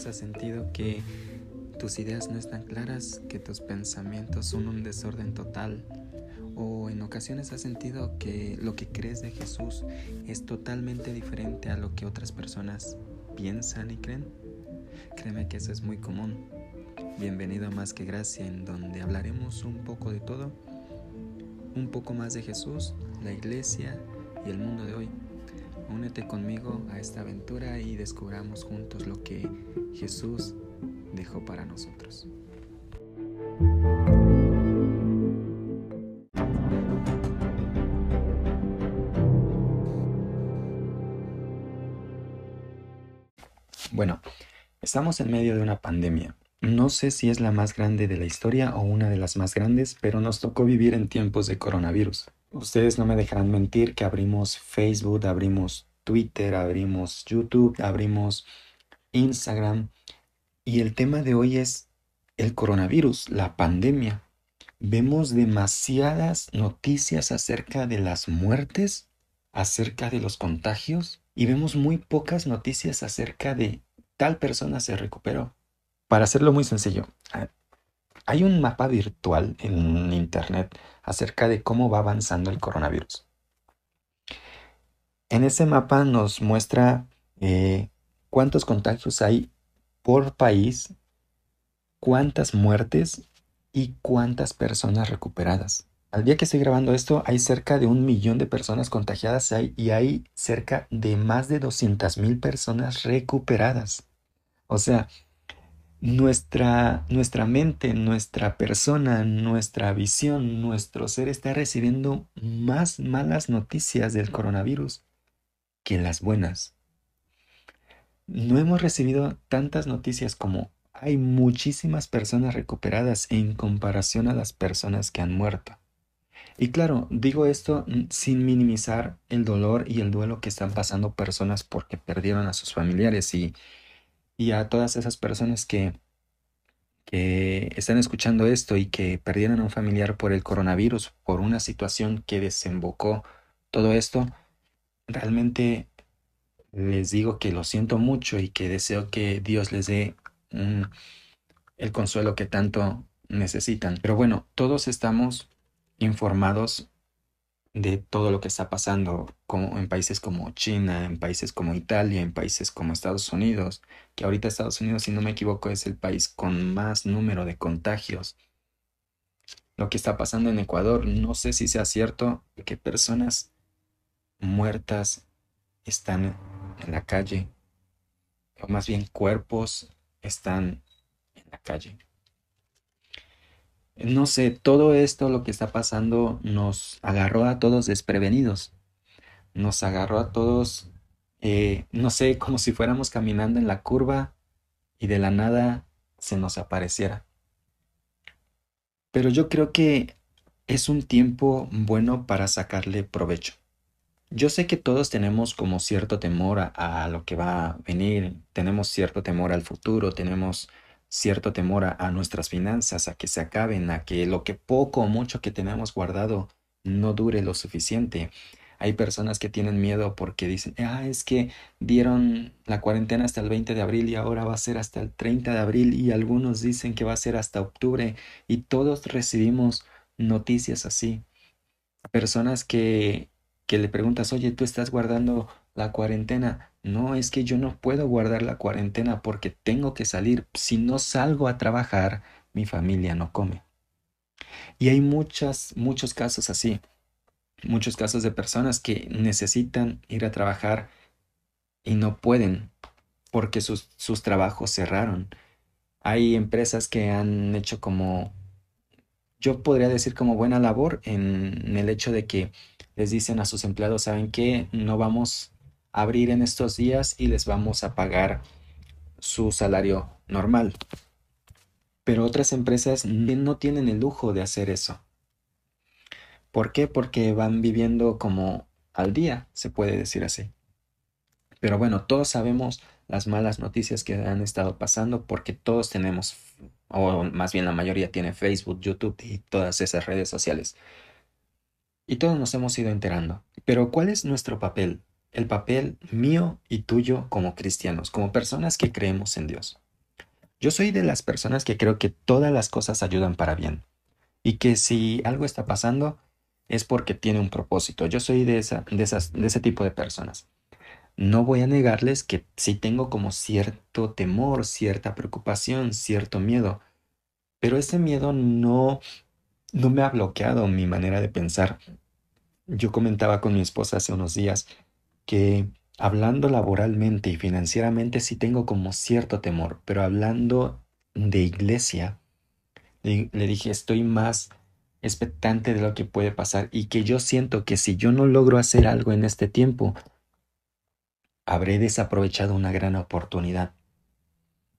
veces has sentido que tus ideas no están claras, que tus pensamientos son un desorden total? ¿O en ocasiones has sentido que lo que crees de Jesús es totalmente diferente a lo que otras personas piensan y creen? Créeme que eso es muy común. Bienvenido a Más que Gracia, en donde hablaremos un poco de todo, un poco más de Jesús, la iglesia y el mundo de hoy. Únete conmigo a esta aventura y descubramos juntos lo que Jesús dejó para nosotros. Bueno, estamos en medio de una pandemia. No sé si es la más grande de la historia o una de las más grandes, pero nos tocó vivir en tiempos de coronavirus. Ustedes no me dejarán mentir que abrimos Facebook, abrimos Twitter, abrimos YouTube, abrimos Instagram. Y el tema de hoy es el coronavirus, la pandemia. Vemos demasiadas noticias acerca de las muertes, acerca de los contagios, y vemos muy pocas noticias acerca de tal persona se recuperó. Para hacerlo muy sencillo, hay un mapa virtual en Internet acerca de cómo va avanzando el coronavirus. En ese mapa nos muestra eh, cuántos contagios hay por país, cuántas muertes y cuántas personas recuperadas. Al día que estoy grabando esto, hay cerca de un millón de personas contagiadas y hay cerca de más de 200 mil personas recuperadas. O sea, nuestra, nuestra mente, nuestra persona, nuestra visión, nuestro ser está recibiendo más malas noticias del coronavirus que las buenas. No hemos recibido tantas noticias como hay muchísimas personas recuperadas en comparación a las personas que han muerto. Y claro, digo esto sin minimizar el dolor y el duelo que están pasando personas porque perdieron a sus familiares y y a todas esas personas que, que están escuchando esto y que perdieron a un familiar por el coronavirus, por una situación que desembocó todo esto, realmente les digo que lo siento mucho y que deseo que Dios les dé el consuelo que tanto necesitan. Pero bueno, todos estamos informados de todo lo que está pasando como en países como China, en países como Italia, en países como Estados Unidos, que ahorita Estados Unidos, si no me equivoco, es el país con más número de contagios. Lo que está pasando en Ecuador, no sé si sea cierto que personas muertas están en la calle, o más bien cuerpos están en la calle no sé, todo esto, lo que está pasando, nos agarró a todos desprevenidos. Nos agarró a todos, eh, no sé, como si fuéramos caminando en la curva y de la nada se nos apareciera. Pero yo creo que es un tiempo bueno para sacarle provecho. Yo sé que todos tenemos como cierto temor a, a, lo que va a venir, tenemos cierto temor al futuro, tenemos cierto temor a, nuestras finanzas, a que se acaben, a que lo que poco o mucho que tenemos guardado no dure lo suficiente. Hay personas que tienen miedo porque dicen, ah, es que dieron la cuarentena hasta el 20 de abril y ahora va a ser hasta el 30 de abril y algunos dicen que va a ser hasta octubre y todos recibimos noticias así. Personas que, que le preguntas, oye, tú estás guardando la cuarentena. No, es que yo no puedo guardar la cuarentena porque tengo que salir. Si no salgo a trabajar, mi familia no come. Y hay muchas, muchos casos así. Muchos casos de personas que necesitan ir a trabajar y no pueden porque sus, sus trabajos cerraron. Hay empresas que han hecho como, yo podría decir como buena labor en el hecho de que les dicen a sus empleados, ¿saben qué? No vamos abrir en estos días y les vamos a pagar su salario normal. Pero otras empresas no tienen el lujo de hacer eso. ¿Por qué? Porque van viviendo como al día, se puede decir así. Pero bueno, todos sabemos las malas noticias que han estado pasando porque todos tenemos, o más bien la mayoría tiene Facebook, YouTube y todas esas redes sociales. Y todos nos hemos ido enterando. Pero ¿cuál es nuestro papel? el papel mío y tuyo como cristianos, como personas que creemos en Dios. Yo soy de las personas que creo que todas las cosas ayudan para bien y que si algo está pasando es porque tiene un propósito. Yo soy de, esa, de, esas, de ese tipo de personas. No voy a negarles que sí tengo como cierto temor, cierta preocupación, cierto miedo, pero ese miedo no, no me ha bloqueado mi manera de pensar. Yo comentaba con mi esposa hace unos días que hablando laboralmente y financieramente sí tengo como cierto temor, pero hablando de iglesia, le, le dije, estoy más expectante de lo que puede pasar y que yo siento que si yo no logro hacer algo en este tiempo, habré desaprovechado una gran oportunidad.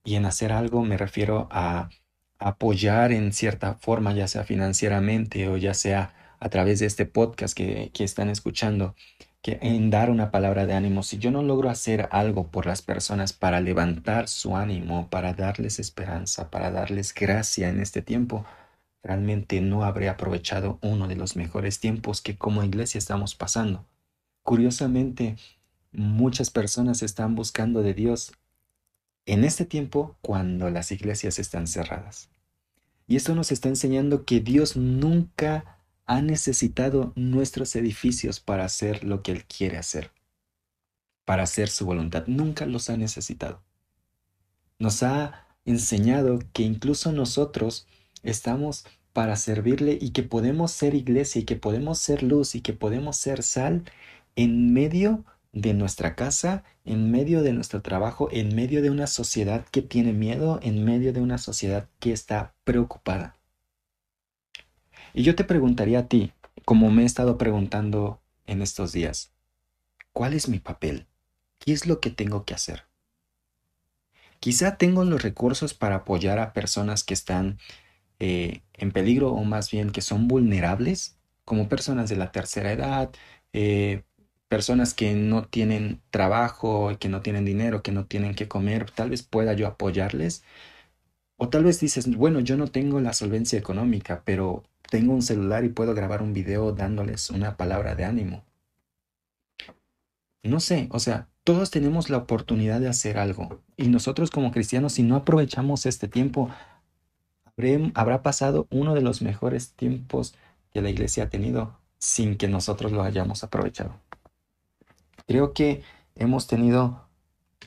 Y en hacer algo me refiero a apoyar en cierta forma, ya sea financieramente o ya sea a través de este podcast que, que están escuchando, que en dar una palabra de ánimo. Si yo no logro hacer algo por las personas para levantar su ánimo, para darles esperanza, para darles gracia en este tiempo, realmente no habré aprovechado uno de los mejores tiempos que como iglesia estamos pasando. Curiosamente, muchas personas están buscando de Dios en este tiempo cuando las iglesias están cerradas. Y esto nos está enseñando que Dios nunca ha necesitado nuestros edificios para hacer lo que Él quiere hacer, para hacer su voluntad. Nunca los ha necesitado. Nos ha enseñado que incluso nosotros estamos para servirle y que podemos ser iglesia y que podemos ser luz y que podemos ser sal en medio de nuestra casa, en medio de nuestro trabajo, en medio de una sociedad que tiene miedo, en medio de una sociedad que está preocupada. Y yo te preguntaría a ti, como me he estado preguntando en estos días, ¿cuál es mi papel? ¿Qué es lo que tengo que hacer? Quizá tengo los recursos para apoyar a personas que están eh, en peligro o más bien que son vulnerables, como personas de la tercera edad, eh, personas que no tienen trabajo, que no tienen dinero, que no tienen que comer, tal vez pueda yo apoyarles. O tal vez dices, bueno, yo no tengo la solvencia económica, pero tengo un celular y puedo grabar un video dándoles una palabra de ánimo. No sé, o sea, todos tenemos la oportunidad de hacer algo. Y nosotros como cristianos, si no aprovechamos este tiempo, habrá pasado uno de los mejores tiempos que la iglesia ha tenido sin que nosotros lo hayamos aprovechado. Creo que hemos tenido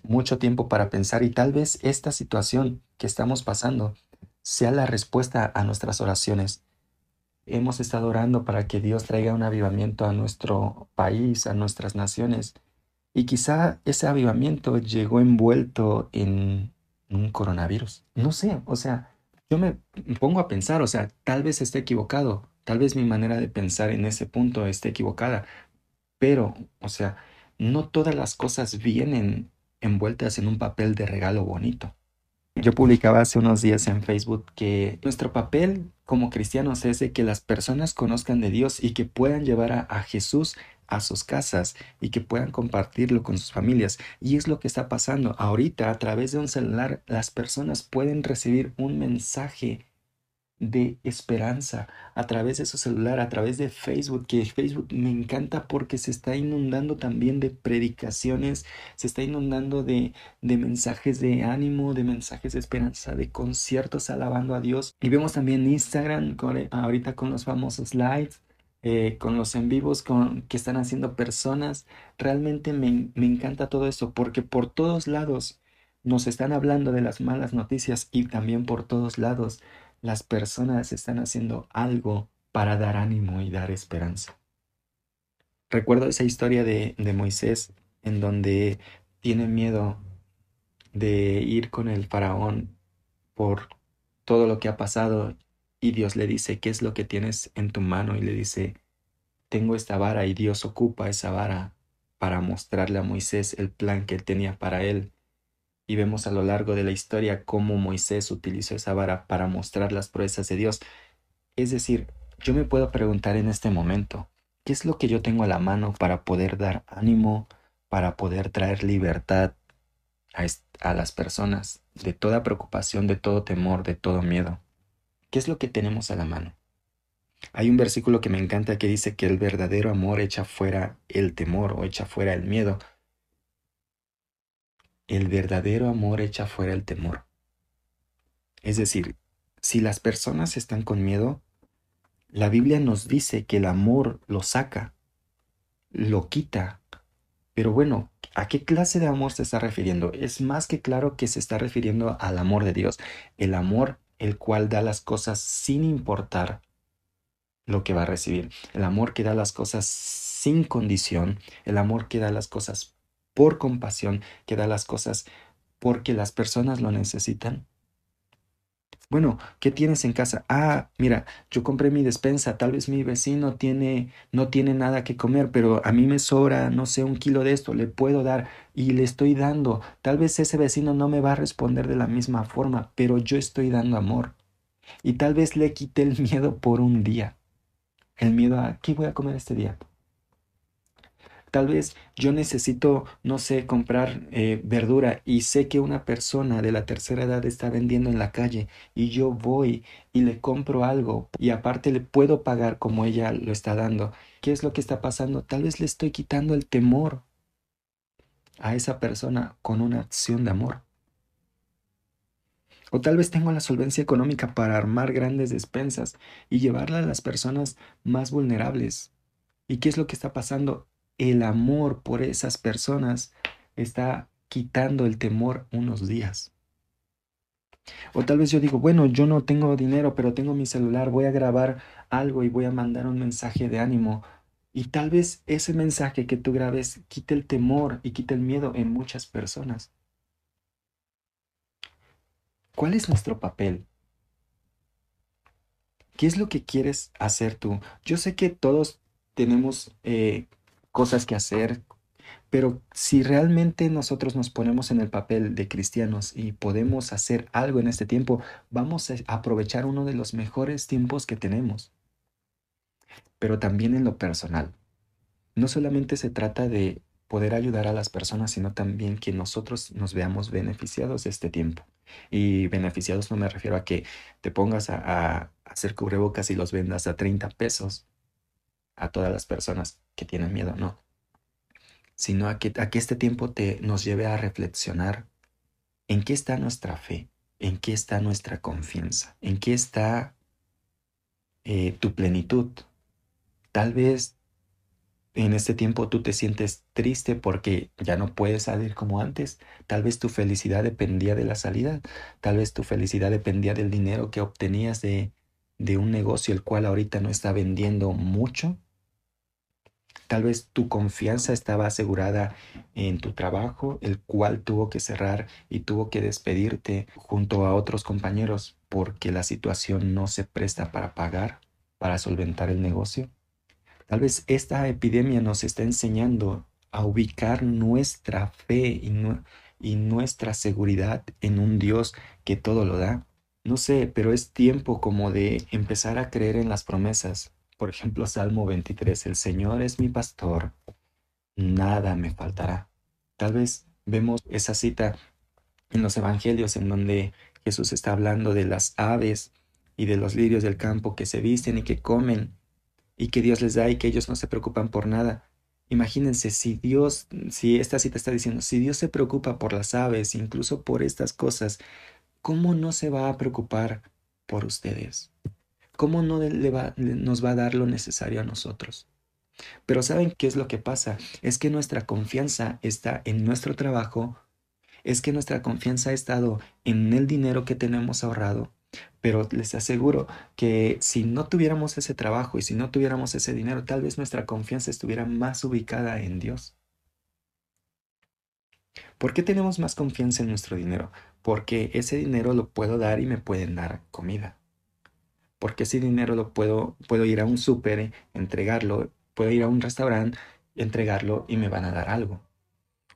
mucho tiempo para pensar y tal vez esta situación que estamos pasando sea la respuesta a nuestras oraciones. Hemos estado orando para que Dios traiga un avivamiento a nuestro país, a nuestras naciones. Y quizá ese avivamiento llegó envuelto en un coronavirus. No sé, o sea, yo me pongo a pensar, o sea, tal vez esté equivocado, tal vez mi manera de pensar en ese punto esté equivocada, pero, o sea, no todas las cosas vienen envueltas en un papel de regalo bonito. Yo publicaba hace unos días en Facebook que nuestro papel como cristianos es de que las personas conozcan de Dios y que puedan llevar a, Jesús a sus casas y que puedan compartirlo con sus familias. Y es lo que está pasando. Ahorita a través de un celular las personas pueden recibir un mensaje de esperanza a través de su celular, a través de Facebook, que Facebook me encanta porque se está inundando también de predicaciones, se está inundando de, de mensajes de ánimo, de mensajes de esperanza, de conciertos alabando a Dios. Y vemos también Instagram ahorita con los famosos lives. Eh, con los en vivos con, que están haciendo personas. Realmente me, me encanta todo eso porque por todos lados nos están hablando de las malas noticias y también por todos lados las personas están haciendo algo para dar ánimo y dar esperanza. Recuerdo esa historia de, de Moisés en donde tiene miedo de ir con el faraón por todo lo que ha pasado y Dios le dice, ¿qué es lo que tienes en tu mano? Y le dice, tengo esta vara y Dios ocupa esa vara para mostrarle a Moisés el plan que él tenía para él y vemos a lo largo de la historia cómo Moisés utilizó esa vara para mostrar las proezas de Dios. Es decir, yo me puedo preguntar en este momento, ¿qué es lo que yo tengo a la mano para poder dar ánimo, para poder traer libertad a, a las personas de toda preocupación, de todo temor, de todo miedo? ¿Qué es lo que tenemos a la mano? Hay un versículo que me encanta que dice que el verdadero amor echa fuera el temor o echa fuera el miedo. El verdadero amor echa fuera el temor. Es decir, si las personas están con miedo, la Biblia nos dice que el amor lo saca, lo quita. Pero bueno, ¿a qué clase de amor se está refiriendo? Es más que claro que se está refiriendo al amor de Dios, el amor el cual da las cosas sin importar lo que va a recibir, el amor que da las cosas sin condición, el amor que da las cosas por compasión, que da las cosas porque las personas lo necesitan. Bueno, ¿qué tienes en casa? Ah, mira, yo compré mi despensa, tal vez mi vecino tiene, no tiene nada que comer, pero a mí me sobra, no sé, un kilo de esto, le puedo dar y le estoy dando. Tal vez ese vecino no me va a responder de la misma forma, pero yo estoy dando amor. Y tal vez le quité el miedo por un día. El miedo a, ¿qué voy a comer este día? Tal vez yo necesito, no sé, comprar eh, verdura y sé que una persona de la tercera edad está vendiendo en la calle y yo voy y le compro algo y aparte le puedo pagar como ella lo está dando. ¿Qué es lo que está pasando? Tal vez le estoy quitando el temor a esa persona con una acción de amor. O tal vez tengo la solvencia económica para armar grandes despensas y llevarla a las personas más vulnerables. ¿Y qué es lo que está pasando? El amor por esas personas está quitando el temor unos días. O tal vez yo digo, bueno, yo no tengo dinero, pero tengo mi celular, voy a grabar algo y voy a mandar un mensaje de ánimo. Y tal vez ese mensaje que tú grabes quite el temor y quite el miedo en muchas personas. ¿Cuál es nuestro papel? ¿Qué es lo que quieres hacer tú? Yo sé que todos tenemos eh, cosas que hacer, pero si realmente nosotros nos ponemos en el papel de cristianos y podemos hacer algo en este tiempo, vamos a aprovechar uno de los mejores tiempos que tenemos. Pero también en lo personal. No solamente se trata de poder ayudar a las personas, sino también que nosotros nos veamos beneficiados de este tiempo. Y beneficiados no me refiero a que te pongas a, a hacer cubrebocas y los vendas a 30 pesos a todas las personas que tienen miedo, no. Sino a que, a que este tiempo te, nos lleve a reflexionar en qué está nuestra fe, en qué está nuestra confianza, en qué está eh, tu plenitud. Tal vez en este tiempo tú te sientes triste porque ya no puedes salir como antes. Tal vez tu felicidad dependía de la salida. Tal vez tu felicidad dependía del dinero que obtenías de, de un negocio el cual ahorita no está vendiendo mucho. Tal vez tu confianza estaba asegurada en tu trabajo, el cual tuvo que cerrar y tuvo que despedirte junto a otros compañeros porque la situación no se presta para pagar, para solventar el negocio. Tal vez esta epidemia nos está enseñando a ubicar nuestra fe y, nuestra seguridad en un Dios que todo lo da. No sé, pero es tiempo como de empezar a creer en las promesas, por ejemplo, Salmo 23, el Señor es mi pastor, nada me faltará. Tal vez vemos esa cita en los evangelios en donde Jesús está hablando de las aves y de los lirios del campo que se visten y que comen y que Dios les da y que ellos no se preocupan por nada. Imagínense si Dios, si esta cita está diciendo, si Dios se preocupa por las aves, incluso por estas cosas, ¿cómo no se va a preocupar por ustedes? ¿Cómo no nos va a dar lo necesario a nosotros? Pero ¿saben qué es lo que pasa? Es que nuestra confianza está en nuestro trabajo, es que nuestra confianza ha estado en el dinero que tenemos ahorrado, pero les aseguro que si no tuviéramos ese trabajo y si no tuviéramos ese dinero, tal vez nuestra confianza estuviera más ubicada en Dios. ¿Por qué tenemos más confianza en nuestro dinero? Porque ese dinero lo puedo dar y me pueden dar comida porque ese dinero lo puedo, puedo ir a un súper, entregarlo, puedo ir a un restaurante, entregarlo y me van a dar algo.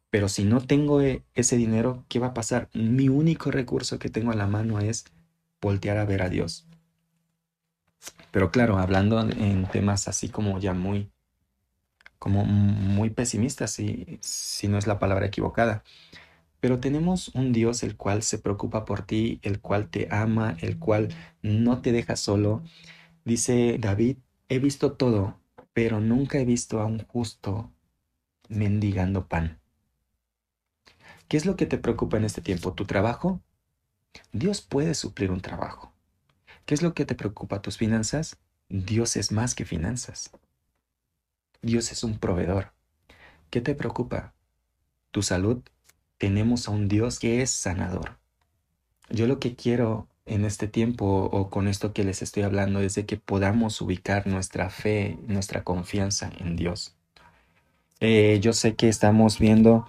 Pero si no tengo e, ese dinero, ¿qué va a pasar? Mi único recurso que tengo a la mano es voltear a ver a Dios. Pero claro, hablando en temas así como ya muy, como muy pesimistas, si, si no es la palabra equivocada. Pero tenemos un Dios el cual se preocupa por ti, el cual te ama, el cual no te deja solo. Dice David, he visto todo, pero nunca he visto a un justo mendigando pan. ¿Qué es lo que te preocupa en este tiempo? ¿Tu trabajo? Dios puede suplir un trabajo. ¿Qué es lo que te preocupa? ¿Tus finanzas? Dios es más que finanzas. Dios es un proveedor. ¿Qué te preocupa? ¿Tu salud? Tenemos a un Dios que es sanador. Yo lo que quiero en este tiempo o con esto que les estoy hablando es de que podamos ubicar nuestra fe, nuestra confianza en Dios. Eh, yo sé que estamos viendo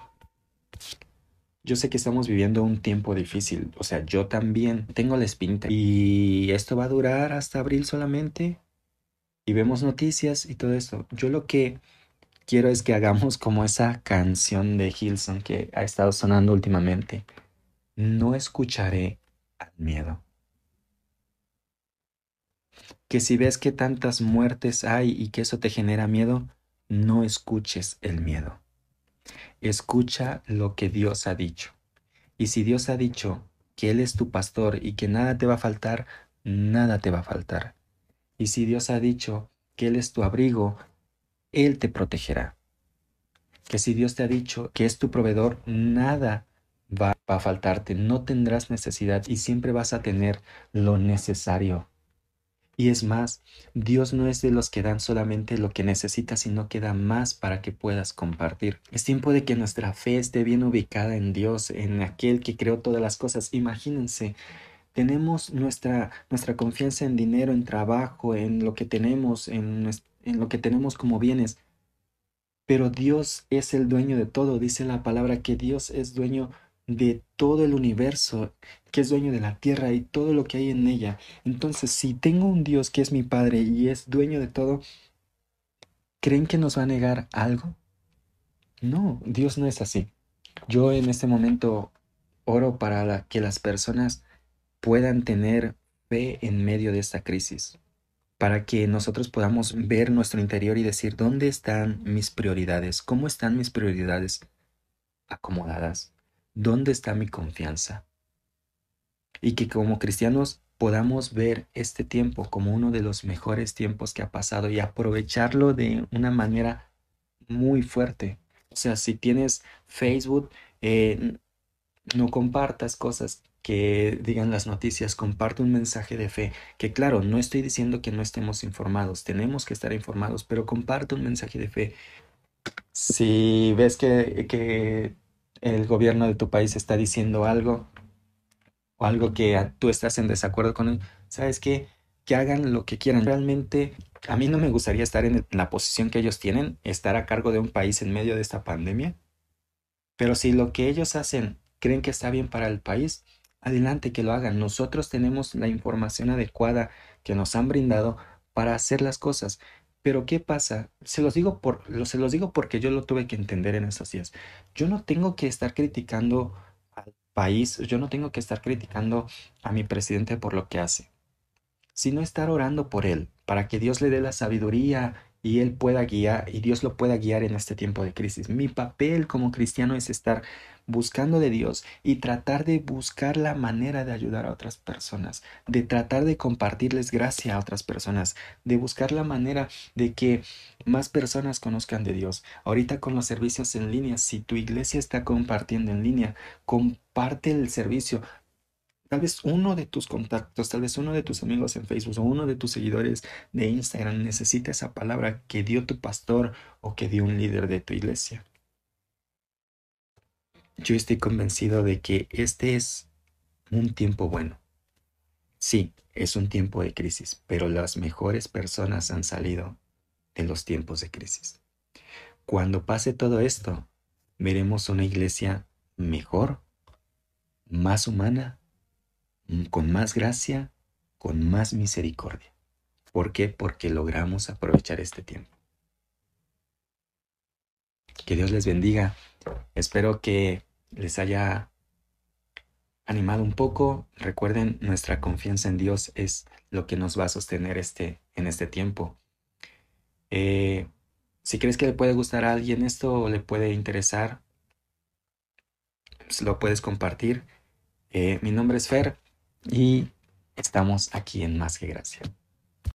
yo sé que estamos viviendo un tiempo difícil, o sea, yo también tengo la espinita y esto va a durar hasta abril solamente y vemos noticias y todo esto. Yo lo que quiero es que hagamos como esa canción de Hilson que ha estado sonando últimamente. No escucharé al miedo. Que si ves que tantas muertes hay y que eso te genera miedo, no escuches el miedo. Escucha lo que Dios ha dicho. Y si Dios ha dicho que Él es tu pastor y que nada te va a faltar, nada te va a faltar. Y si Dios ha dicho que Él es tu abrigo, Él te protegerá. Que si Dios te ha dicho que es tu proveedor, nada va a faltarte, no tendrás necesidad y siempre vas a tener lo necesario. Y es más, Dios no es de los que dan solamente lo que necesitas, sino que da más para que puedas compartir. Es tiempo de que nuestra fe esté bien ubicada en Dios, en aquel que creó todas las cosas. Imagínense, tenemos nuestra, nuestra confianza en dinero, en trabajo, en lo que tenemos, en, en lo que tenemos como bienes. Pero Dios es el dueño de todo. Dice la palabra que Dios es dueño de todo el universo, que es dueño de la tierra y todo lo que hay en ella. Entonces, si tengo un Dios que es mi Padre y es dueño de todo, ¿creen que nos va a negar algo? No, Dios no es así. Yo en este momento oro para que las personas puedan tener fe en medio de esta crisis, para que nosotros podamos ver nuestro interior y decir, ¿dónde están mis prioridades? ¿Cómo están mis prioridades acomodadas? ¿Dónde está mi confianza? Y que como cristianos podamos ver este tiempo como uno de los mejores tiempos que ha pasado y aprovecharlo de una manera muy fuerte. O sea, si tienes Facebook, eh, no compartas cosas que digan las noticias, comparte un mensaje de fe, que claro, no estoy diciendo que no estemos informados, tenemos que estar informados, pero comparte un mensaje de fe. Si ves que, que el gobierno de tu país está diciendo algo o algo que tú estás en desacuerdo con él, ¿sabes qué? Que hagan lo que quieran. Realmente a mí no me gustaría estar en la posición que ellos tienen, estar a cargo de un país en medio de esta pandemia. Pero si lo que ellos hacen creen que está bien para el país, adelante que lo hagan. Nosotros tenemos la información adecuada que nos han brindado para hacer las cosas. Pero ¿qué pasa? Se los digo por, se los digo porque yo lo tuve que entender en esos días. Yo no tengo que estar criticando al país, yo no tengo que estar criticando a mi presidente por lo que hace, sino estar orando por él, para que Dios le dé la sabiduría y él pueda guiar y Dios lo pueda guiar en este tiempo de crisis. Mi papel como cristiano es estar buscando de Dios y tratar de buscar la manera de ayudar a otras personas, de tratar de compartirles gracia a otras personas, de buscar la manera de que más personas conozcan de Dios. Ahorita con los servicios en línea, si tu iglesia está compartiendo en línea, comparte el servicio, Tal vez uno de tus contactos, tal vez uno de tus amigos en Facebook o uno de tus seguidores de Instagram necesita esa palabra que dio tu pastor o que dio un líder de tu iglesia. Yo estoy convencido de que este es un tiempo bueno. Sí, es un tiempo de crisis, pero las mejores personas han salido de los tiempos de crisis. Cuando pase todo esto, veremos una iglesia mejor, más humana con más gracia, con más misericordia. ¿Por qué? Porque logramos aprovechar este tiempo. Que Dios les bendiga. Espero que les haya animado un poco. Recuerden, nuestra confianza en Dios es lo que nos va a sostener este, en este tiempo. Eh, si crees que le puede gustar a alguien esto o le puede interesar, pues lo puedes compartir. Eh, mi nombre es Fer y estamos aquí en Más que Gracia.